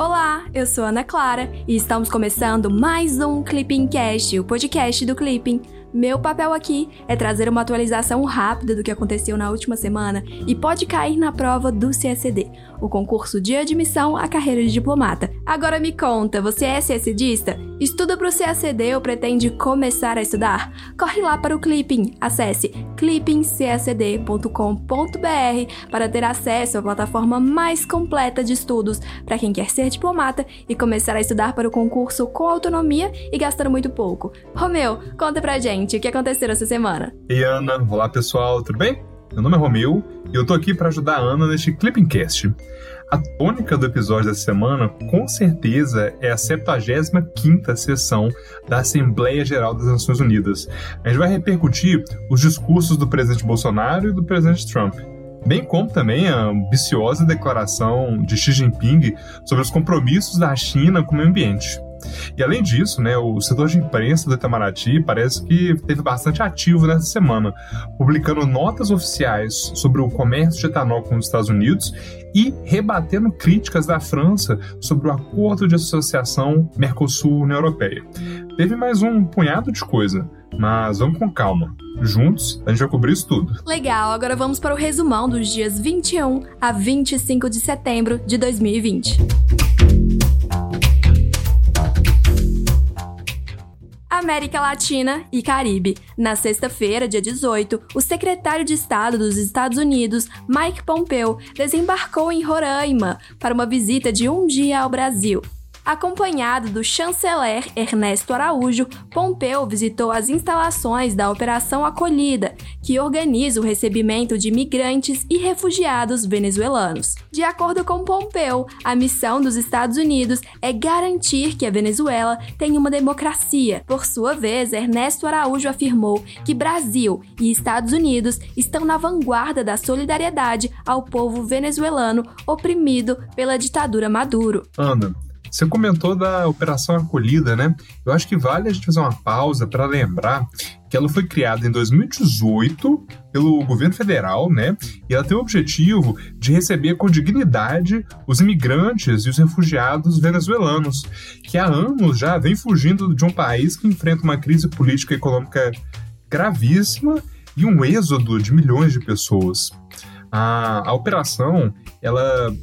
Olá, eu sou Ana Clara e estamos começando mais um Clipping Cast, o podcast do Clipping. Meu papel aqui é trazer uma atualização rápida do que aconteceu na última semana e pode cair na prova do CSD, o concurso de admissão à carreira de diplomata. Agora me conta, você é CSDista? Estuda para o CACD ou pretende começar a estudar? Corre lá para o Clipping. Acesse clippingcacd.com.br para ter acesso à plataforma mais completa de estudos para quem quer ser diplomata e começar a estudar para o concurso com autonomia e gastando muito pouco. Romeu, conta pra gente o que aconteceu essa semana? Ei, Ana. Olá, pessoal, tudo bem? Meu nome é Romeu e eu tô aqui para ajudar a Ana neste Clippingcast. A tônica do episódio dessa semana, com certeza, é a 75ª sessão da Assembleia Geral das Nações Unidas. A gente vai repercutir os discursos do presidente Bolsonaro e do presidente Trump bem como também a ambiciosa declaração de Xi Jinping sobre os compromissos da China com o meio ambiente. E além disso, né, o setor de imprensa do Itamaraty parece que teve bastante ativo nessa semana, publicando notas oficiais sobre o comércio de etanol com os Estados Unidos e rebatendo críticas da França sobre o acordo de associação Mercosul-União Europeia. Teve mais um punhado de coisa, mas vamos com calma. Juntos, a gente vai cobrir isso tudo. Legal, agora vamos para o resumão dos dias 21 a 25 de setembro de 2020. América Latina e Caribe. Na sexta-feira, dia 18, o secretário de Estado dos Estados Unidos, Mike Pompeo, desembarcou em Roraima para uma visita de um dia ao Brasil. Acompanhado do chanceler Ernesto Araújo, Pompeu visitou as instalações da Operação Acolhida, que organiza o recebimento de migrantes e refugiados venezuelanos. De acordo com Pompeu, a missão dos Estados Unidos é garantir que a Venezuela tenha uma democracia. Por sua vez, Ernesto Araújo afirmou que Brasil e Estados Unidos estão na vanguarda da solidariedade ao povo venezuelano oprimido pela ditadura Maduro. Ana, você comentou da Operação Acolhida, né? Eu acho que vale a gente fazer uma pausa para lembrar que ela foi criada em 2018 pelo governo federal, né? E ela tem o objetivo de receber com dignidade os imigrantes e os refugiados venezuelanos, que há anos já vem fugindo de um país que enfrenta uma crise política e econômica gravíssima e um êxodo de milhões de pessoas. A, a operação, ela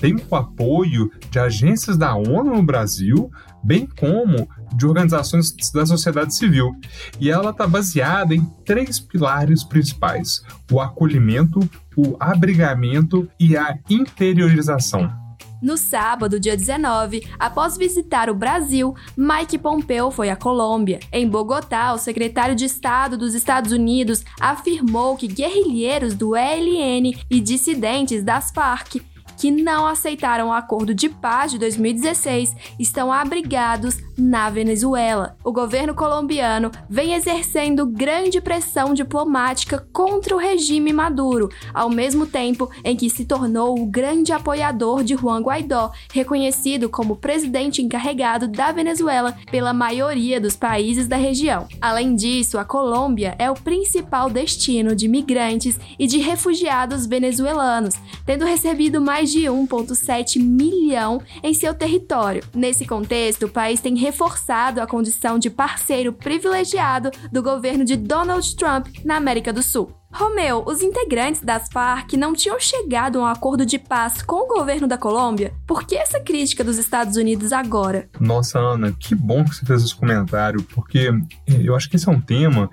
tem o apoio de agências da ONU no Brasil, bem como de organizações da sociedade civil. E ela está baseada em três pilares principais: o acolhimento, o abrigamento e a interiorização. No sábado, dia 19, após visitar o Brasil, Mike Pompeo foi à Colômbia. Em Bogotá, o secretário de Estado dos Estados Unidos afirmou que guerrilheiros do ELN e dissidentes das Farc que não aceitaram o acordo de paz de 2016 estão abrigados na Venezuela. O governo colombiano vem exercendo grande pressão diplomática contra o regime Maduro, ao mesmo tempo em que se tornou o grande apoiador de Juan Guaidó, reconhecido como presidente encarregado da Venezuela pela maioria dos países da região. Além disso, a Colômbia é o principal destino de migrantes e de refugiados venezuelanos, tendo recebido mais de 1,7 milhão em seu território. Nesse contexto, o país tem reforçado a condição de parceiro privilegiado do governo de Donald Trump na América do Sul. Romeu, os integrantes das Farc não tinham chegado a um acordo de paz com o governo da Colômbia? Por que essa crítica dos Estados Unidos agora? Nossa, Ana, que bom que você fez esse comentário, porque eu acho que esse é um tema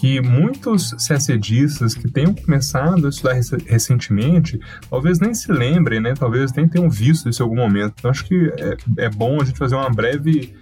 que muitos CACDistas que tenham começado a estudar recentemente, talvez nem se lembrem, né? Talvez nem tenham visto isso em algum momento. Então, acho que é, é bom a gente fazer uma breve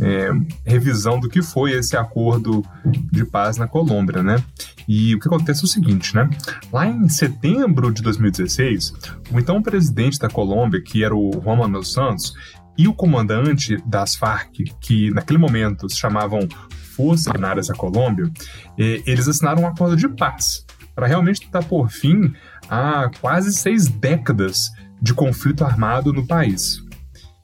é, revisão do que foi esse acordo de paz na Colômbia, né? E o que acontece é o seguinte, né? Lá em setembro de 2016, o então presidente da Colômbia, que era o Juan Manuel Santos, e o comandante das Farc, que naquele momento se chamavam Forças Armadas da Colômbia, eh, eles assinaram um acordo de paz para realmente tentar pôr fim a quase seis décadas de conflito armado no país.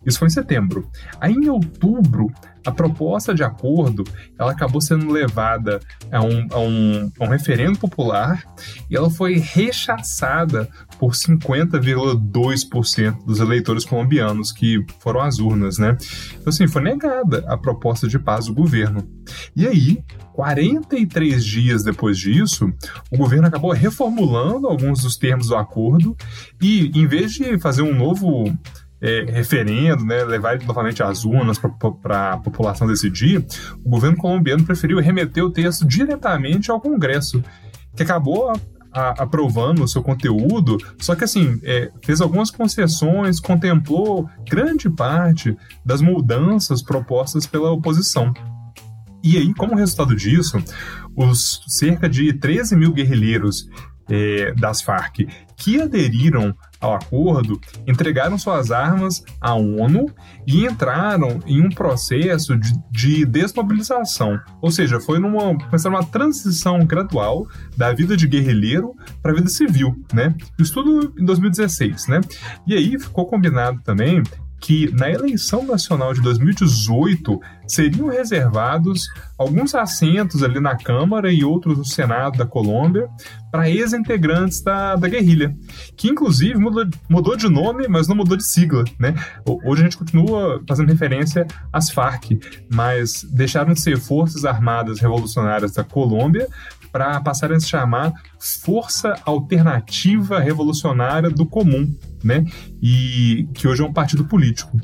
Isso foi em setembro. Aí, em outubro, a proposta de acordo ela acabou sendo levada a um, a um, a um referendo popular e ela foi rechaçada por 50,2% dos eleitores colombianos que foram às urnas, né? Então, assim, foi negada a proposta de paz do governo. E aí, 43 dias depois disso, o governo acabou reformulando alguns dos termos do acordo e, em vez de fazer um novo é, referendo, né, levar novamente às urnas para a população decidir, o governo colombiano preferiu remeter o texto diretamente ao Congresso, que acabou a, aprovando o seu conteúdo, só que assim, é, fez algumas concessões, contemplou grande parte das mudanças propostas pela oposição. E aí, como resultado disso, os cerca de 13 mil guerrilheiros é, das Farc que aderiram ao acordo entregaram suas armas à ONU e entraram em um processo de, de desmobilização. Ou seja, foi numa, uma transição gradual da vida de guerrilheiro para a vida civil, né? Isso tudo em 2016, né? E aí ficou combinado também que na eleição nacional de 2018 seriam reservados alguns assentos ali na Câmara e outros no Senado da Colômbia para ex-integrantes da, da guerrilha, que inclusive mudou, mudou de nome, mas não mudou de sigla, né? Hoje a gente continua fazendo referência às Farc, mas deixaram de ser Forças Armadas Revolucionárias da Colômbia para passarem a se chamar Força Alternativa Revolucionária do Comum, né? E que hoje é um partido político.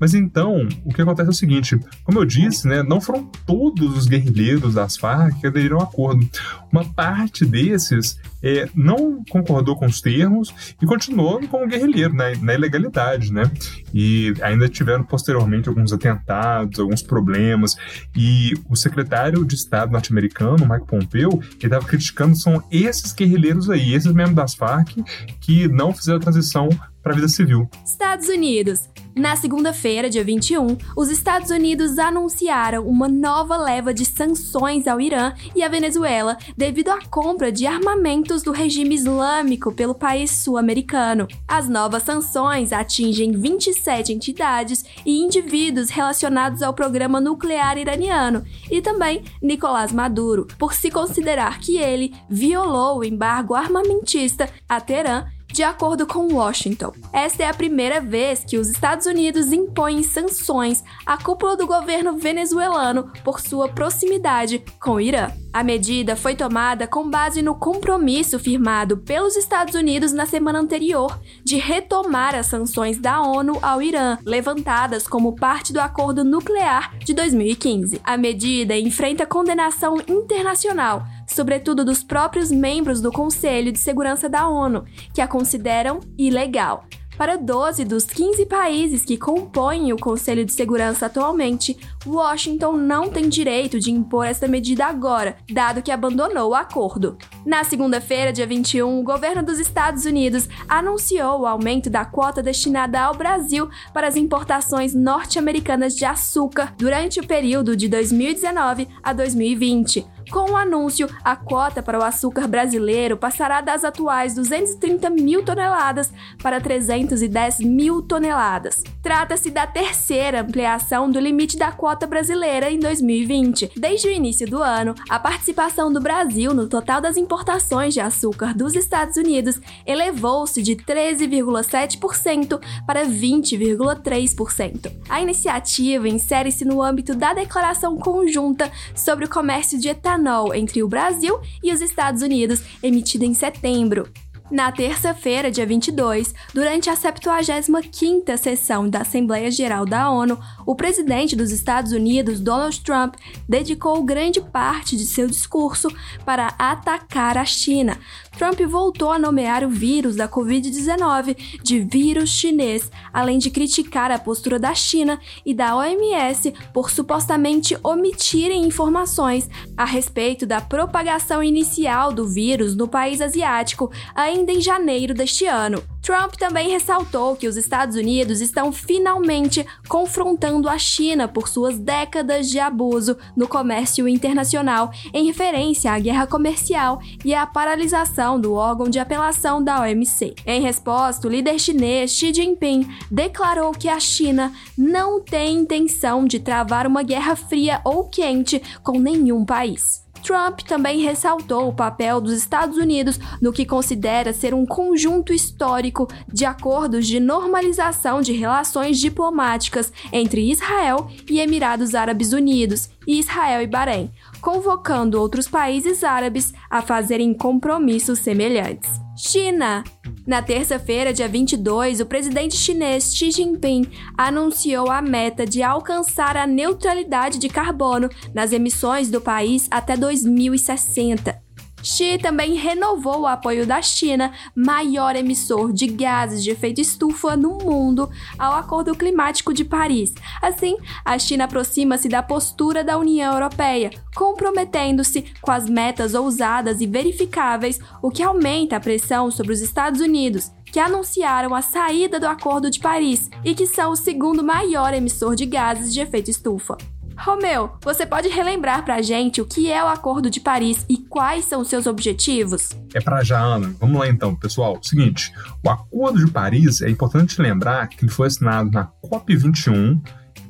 Mas então, o que acontece é o seguinte: como eu disse, né, não foram todos os guerrilheiros das Farc que aderiram ao acordo. Uma parte desses é, não concordou com os termos e continuou como guerrilheiro, né, na ilegalidade, né? E ainda tiveram posteriormente alguns atentados, alguns problemas. E o secretário de Estado norte-americano, Mike Pompeo, ele estava criticando são esses guerrilheiros aí, esses membros das Farc que não fizeram a transição para a vida civil. Estados Unidos. Na segunda-feira, dia 21, os Estados Unidos anunciaram uma nova leva de sanções ao Irã e à Venezuela devido à compra de armamentos do regime islâmico pelo país sul-americano. As novas sanções atingem 27 entidades e indivíduos relacionados ao programa nuclear iraniano e também Nicolás Maduro, por se considerar que ele violou o embargo armamentista a Teherã de acordo com Washington. Esta é a primeira vez que os Estados Unidos impõem sanções à cúpula do governo venezuelano por sua proximidade com o Irã. A medida foi tomada com base no compromisso firmado pelos Estados Unidos na semana anterior de retomar as sanções da ONU ao Irã, levantadas como parte do acordo nuclear de 2015. A medida enfrenta condenação internacional sobretudo dos próprios membros do Conselho de Segurança da ONU, que a consideram ilegal. Para 12 dos 15 países que compõem o Conselho de Segurança atualmente, Washington não tem direito de impor esta medida agora, dado que abandonou o acordo. Na segunda-feira, dia 21, o governo dos Estados Unidos anunciou o aumento da quota destinada ao Brasil para as importações norte-americanas de açúcar durante o período de 2019 a 2020. Com o anúncio, a cota para o açúcar brasileiro passará das atuais 230 mil toneladas para 310 mil toneladas. Trata-se da terceira ampliação do limite da cota brasileira em 2020. Desde o início do ano, a participação do Brasil no total das importações de açúcar dos Estados Unidos elevou-se de 13,7% para 20,3%. A iniciativa insere-se no âmbito da Declaração Conjunta sobre o Comércio de Etanol etanol entre o Brasil e os Estados Unidos, emitida em setembro. Na terça-feira, dia 22, durante a 75ª sessão da Assembleia Geral da ONU, o presidente dos Estados Unidos, Donald Trump, dedicou grande parte de seu discurso para atacar a China. Trump voltou a nomear o vírus da Covid-19 de vírus chinês, além de criticar a postura da China e da OMS por supostamente omitirem informações a respeito da propagação inicial do vírus no país asiático ainda em janeiro deste ano. Trump também ressaltou que os Estados Unidos estão finalmente confrontando a China por suas décadas de abuso no comércio internacional, em referência à guerra comercial e à paralisação do órgão de apelação da OMC. Em resposta, o líder chinês Xi Jinping declarou que a China não tem intenção de travar uma guerra fria ou quente com nenhum país. Trump também ressaltou o papel dos Estados Unidos no que considera ser um conjunto histórico de acordos de normalização de relações diplomáticas entre Israel e Emirados Árabes Unidos e Israel e Bahrein, convocando outros países árabes a fazerem compromissos semelhantes. China. Na terça-feira, dia 22, o presidente chinês Xi Jinping anunciou a meta de alcançar a neutralidade de carbono nas emissões do país até 2060. Xi também renovou o apoio da China, maior emissor de gases de efeito estufa no mundo, ao Acordo Climático de Paris. Assim, a China aproxima-se da postura da União Europeia, comprometendo-se com as metas ousadas e verificáveis, o que aumenta a pressão sobre os Estados Unidos, que anunciaram a saída do Acordo de Paris e que são o segundo maior emissor de gases de efeito estufa. Romeu, você pode relembrar pra gente o que é o Acordo de Paris e quais são seus objetivos? É pra já, Ana. Vamos lá então, pessoal. Seguinte, o Acordo de Paris é importante lembrar que ele foi assinado na COP21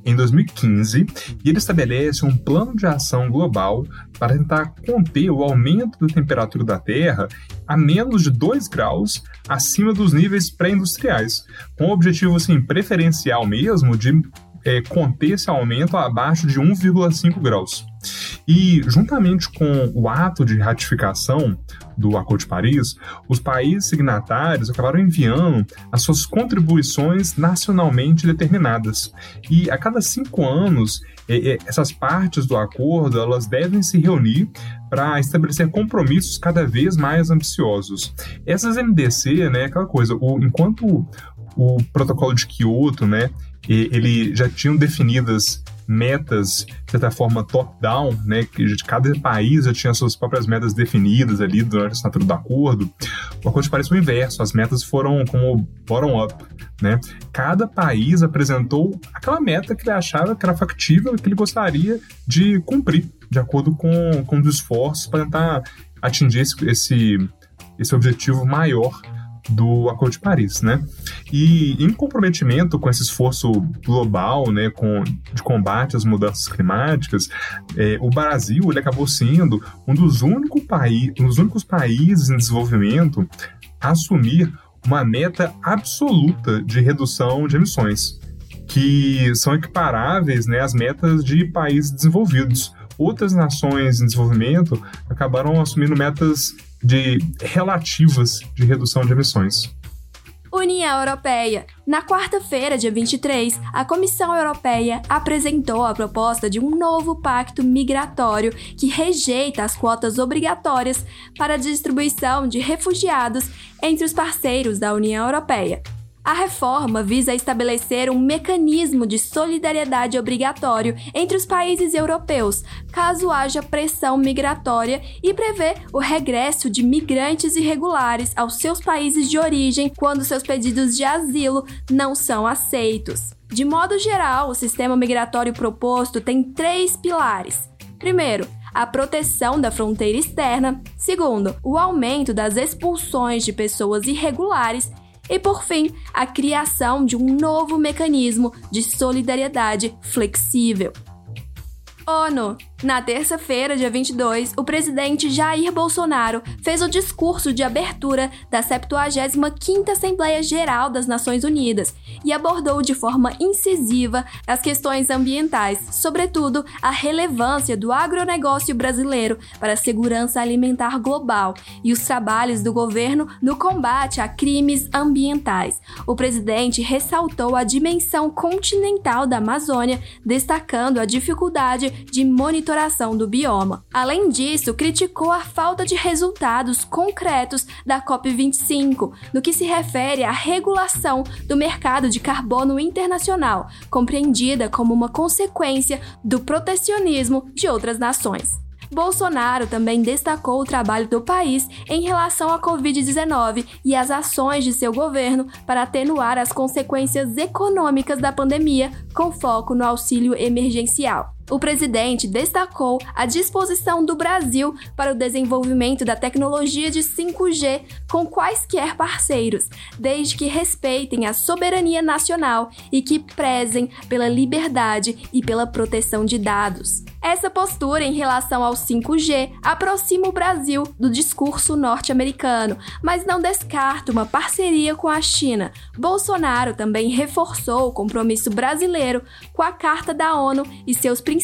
em 2015 e ele estabelece um plano de ação global para tentar conter o aumento da temperatura da Terra a menos de 2 graus acima dos níveis pré-industriais, com o objetivo assim, preferencial mesmo de é, conter esse aumento abaixo de 1,5 graus. E, juntamente com o ato de ratificação do Acordo de Paris, os países signatários acabaram enviando as suas contribuições nacionalmente determinadas. E a cada cinco anos, essas partes do acordo elas devem se reunir para estabelecer compromissos cada vez mais ambiciosos. Essas MDC, né, aquela coisa, o, enquanto o protocolo de Kyoto, né, ele já tinham definidas metas, de certa forma, top-down, né, que cada país já tinha suas próprias metas definidas ali durante a assinatura do acordo. O acordo parece o inverso, as metas foram como bottom-up, né? Cada país apresentou aquela meta que ele achava que era factível e que ele gostaria de cumprir, de acordo com, com os esforços para tentar atingir esse, esse, esse objetivo maior do Acordo de Paris, né? E em comprometimento com esse esforço global, né, com, de combate às mudanças climáticas, é, o Brasil ele acabou sendo um dos, único paí um dos únicos países em desenvolvimento a assumir uma meta absoluta de redução de emissões, que são equiparáveis né, às metas de países desenvolvidos. Outras nações em desenvolvimento acabaram assumindo metas de relativas de redução de emissões. União Europeia. Na quarta-feira, dia 23, a Comissão Europeia apresentou a proposta de um novo pacto migratório que rejeita as quotas obrigatórias para a distribuição de refugiados entre os parceiros da União Europeia. A reforma visa estabelecer um mecanismo de solidariedade obrigatório entre os países europeus, caso haja pressão migratória, e prevê o regresso de migrantes irregulares aos seus países de origem quando seus pedidos de asilo não são aceitos. De modo geral, o sistema migratório proposto tem três pilares. Primeiro, a proteção da fronteira externa. Segundo, o aumento das expulsões de pessoas irregulares. E por fim, a criação de um novo mecanismo de solidariedade flexível. ONU. Na terça-feira, dia 22, o presidente Jair Bolsonaro fez o discurso de abertura da 75ª Assembleia Geral das Nações Unidas e abordou de forma incisiva as questões ambientais, sobretudo a relevância do agronegócio brasileiro para a segurança alimentar global e os trabalhos do governo no combate a crimes ambientais. O presidente ressaltou a dimensão continental da Amazônia, destacando a dificuldade de monitoração do bioma. Além disso, criticou a falta de resultados concretos da COP25 no que se refere à regulação do mercado de carbono internacional, compreendida como uma consequência do protecionismo de outras nações. Bolsonaro também destacou o trabalho do país em relação à Covid-19 e as ações de seu governo para atenuar as consequências econômicas da pandemia, com foco no auxílio emergencial. O presidente destacou a disposição do Brasil para o desenvolvimento da tecnologia de 5G com quaisquer parceiros, desde que respeitem a soberania nacional e que prezem pela liberdade e pela proteção de dados. Essa postura em relação ao 5G aproxima o Brasil do discurso norte-americano, mas não descarta uma parceria com a China. Bolsonaro também reforçou o compromisso brasileiro com a Carta da ONU e seus princípios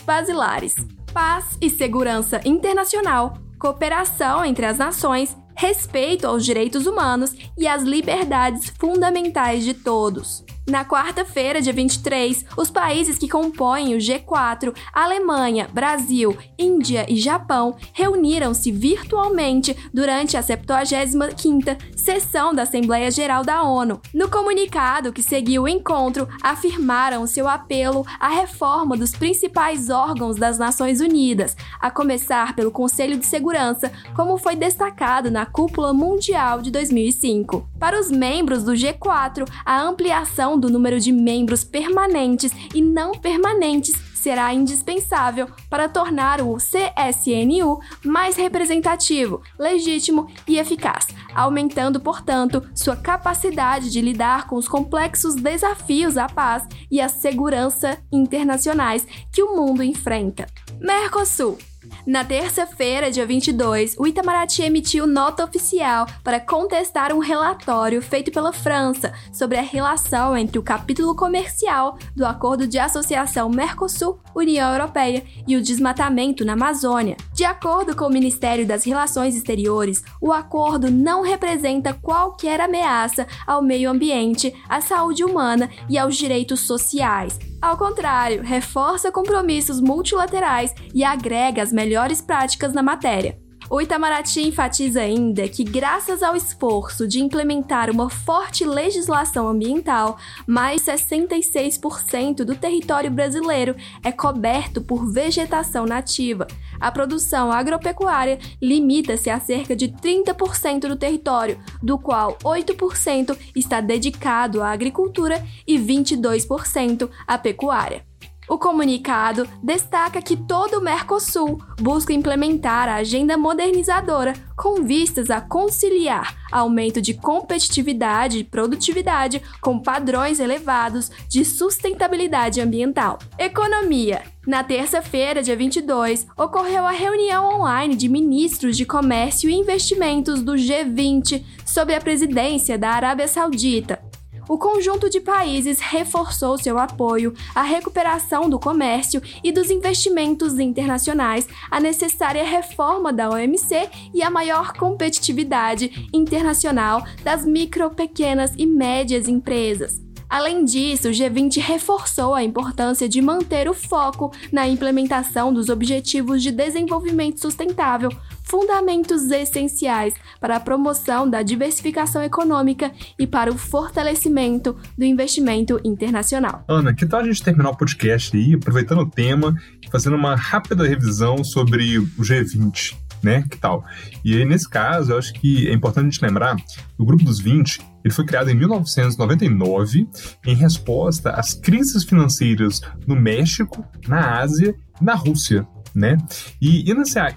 basilares: paz e segurança internacional, cooperação entre as nações, respeito aos direitos humanos e às liberdades fundamentais de todos. Na quarta-feira, dia 23, os países que compõem o G4, Alemanha, Brasil, Índia e Japão, reuniram-se virtualmente durante a 75ª sessão da Assembleia Geral da ONU. No comunicado que seguiu o encontro, afirmaram seu apelo à reforma dos principais órgãos das Nações Unidas, a começar pelo Conselho de Segurança, como foi destacado na Cúpula Mundial de 2005. Para os membros do G4, a ampliação do número de membros permanentes e não permanentes será indispensável para tornar o CSNU mais representativo, legítimo e eficaz, aumentando, portanto, sua capacidade de lidar com os complexos desafios à paz e à segurança internacionais que o mundo enfrenta. Mercosul na terça-feira, dia 22, o Itamaraty emitiu nota oficial para contestar um relatório feito pela França sobre a relação entre o capítulo comercial do Acordo de Associação Mercosul-União Europeia e o desmatamento na Amazônia. De acordo com o Ministério das Relações Exteriores, o acordo não representa qualquer ameaça ao meio ambiente, à saúde humana e aos direitos sociais, ao contrário, reforça compromissos multilaterais e agrega as melhores práticas na matéria. O Itamaraty enfatiza ainda que, graças ao esforço de implementar uma forte legislação ambiental, mais 66% do território brasileiro é coberto por vegetação nativa. A produção agropecuária limita-se a cerca de 30% do território, do qual 8% está dedicado à agricultura e 22% à pecuária. O comunicado destaca que todo o Mercosul busca implementar a agenda modernizadora com vistas a conciliar aumento de competitividade e produtividade com padrões elevados de sustentabilidade ambiental. Economia. Na terça-feira, dia 22, ocorreu a reunião online de ministros de Comércio e Investimentos do G20 sob a presidência da Arábia Saudita o conjunto de países reforçou seu apoio à recuperação do comércio e dos investimentos internacionais, a necessária reforma da OMC e a maior competitividade internacional das micro, pequenas e médias empresas. Além disso, o G20 reforçou a importância de manter o foco na implementação dos Objetivos de Desenvolvimento Sustentável, fundamentos essenciais para a promoção da diversificação econômica e para o fortalecimento do investimento internacional. Ana, que tal a gente terminar o podcast aí, aproveitando o tema e fazendo uma rápida revisão sobre o G20? né? Que tal? E aí, nesse caso, eu acho que é importante a gente lembrar o Grupo dos 20 ele foi criado em 1999 em resposta às crises financeiras no México, na Ásia e na Rússia. Né? E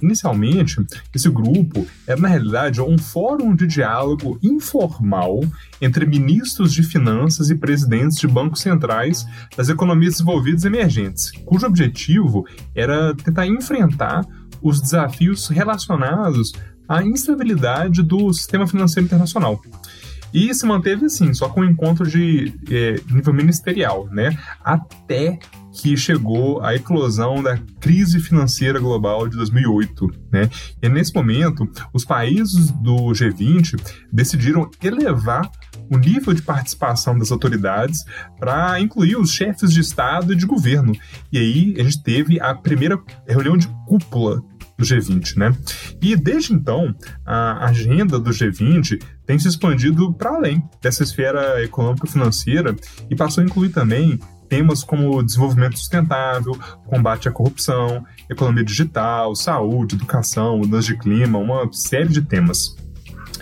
inicialmente, esse grupo era, na realidade, um fórum de diálogo informal entre ministros de finanças e presidentes de bancos centrais das economias desenvolvidas e emergentes, cujo objetivo era tentar enfrentar os desafios relacionados à instabilidade do sistema financeiro internacional. E se manteve assim, só com encontro de é, nível ministerial, né? Até que chegou a eclosão da crise financeira global de 2008, né? E nesse momento, os países do G20 decidiram elevar o nível de participação das autoridades para incluir os chefes de Estado e de governo. E aí a gente teve a primeira reunião de cúpula do G20, né? E desde então, a agenda do G20 tem se expandido para além dessa esfera econômico-financeira e passou a incluir também temas como desenvolvimento sustentável, combate à corrupção, economia digital, saúde, educação, mudança de clima, uma série de temas.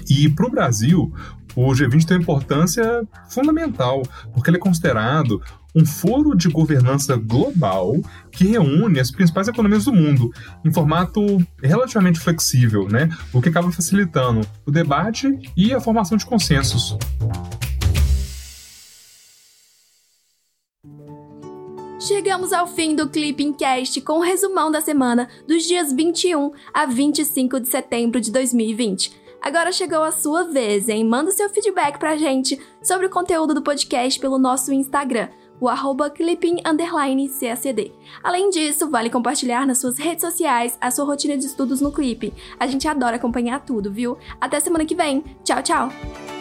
E para o Brasil, o G20 tem uma importância fundamental, porque ele é considerado um foro de governança global que reúne as principais economias do mundo em formato relativamente flexível, né? o que acaba facilitando o debate e a formação de consensos. Chegamos ao fim do Clipping Cast com o um resumão da semana dos dias 21 a 25 de setembro de 2020. Agora chegou a sua vez, hein? Manda seu feedback pra gente sobre o conteúdo do podcast pelo nosso Instagram, o arroba. Além disso, vale compartilhar nas suas redes sociais a sua rotina de estudos no Clipping. A gente adora acompanhar tudo, viu? Até semana que vem. Tchau, tchau!